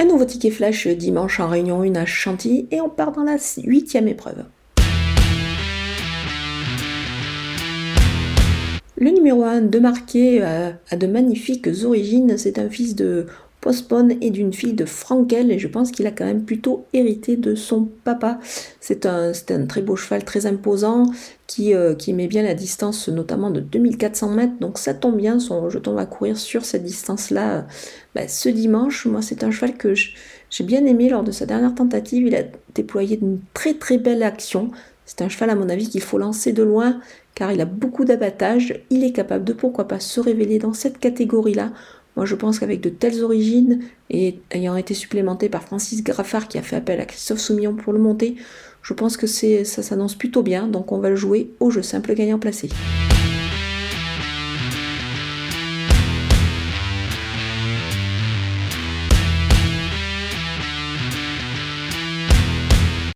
Un nouveau ticket flash dimanche en réunion 1 à Chantilly et on part dans la huitième épreuve. Le numéro 1 de Marquet euh, a de magnifiques origines. C'est un fils de Postpone et d'une fille de Frankel et je pense qu'il a quand même plutôt hérité de son papa. C'est un, très beau cheval, très imposant, qui, euh, qui, met bien la distance notamment de 2400 mètres. Donc ça tombe bien, son rejeton va courir sur cette distance-là bah, ce dimanche. Moi c'est un cheval que j'ai bien aimé lors de sa dernière tentative. Il a déployé une très très belle action. C'est un cheval à mon avis qu'il faut lancer de loin car il a beaucoup d'abattage, il est capable de pourquoi pas se révéler dans cette catégorie-là. Moi je pense qu'avec de telles origines, et ayant été supplémenté par Francis Graffard qui a fait appel à Christophe Soumillon pour le monter, je pense que ça s'annonce plutôt bien, donc on va le jouer au jeu simple gagnant placé.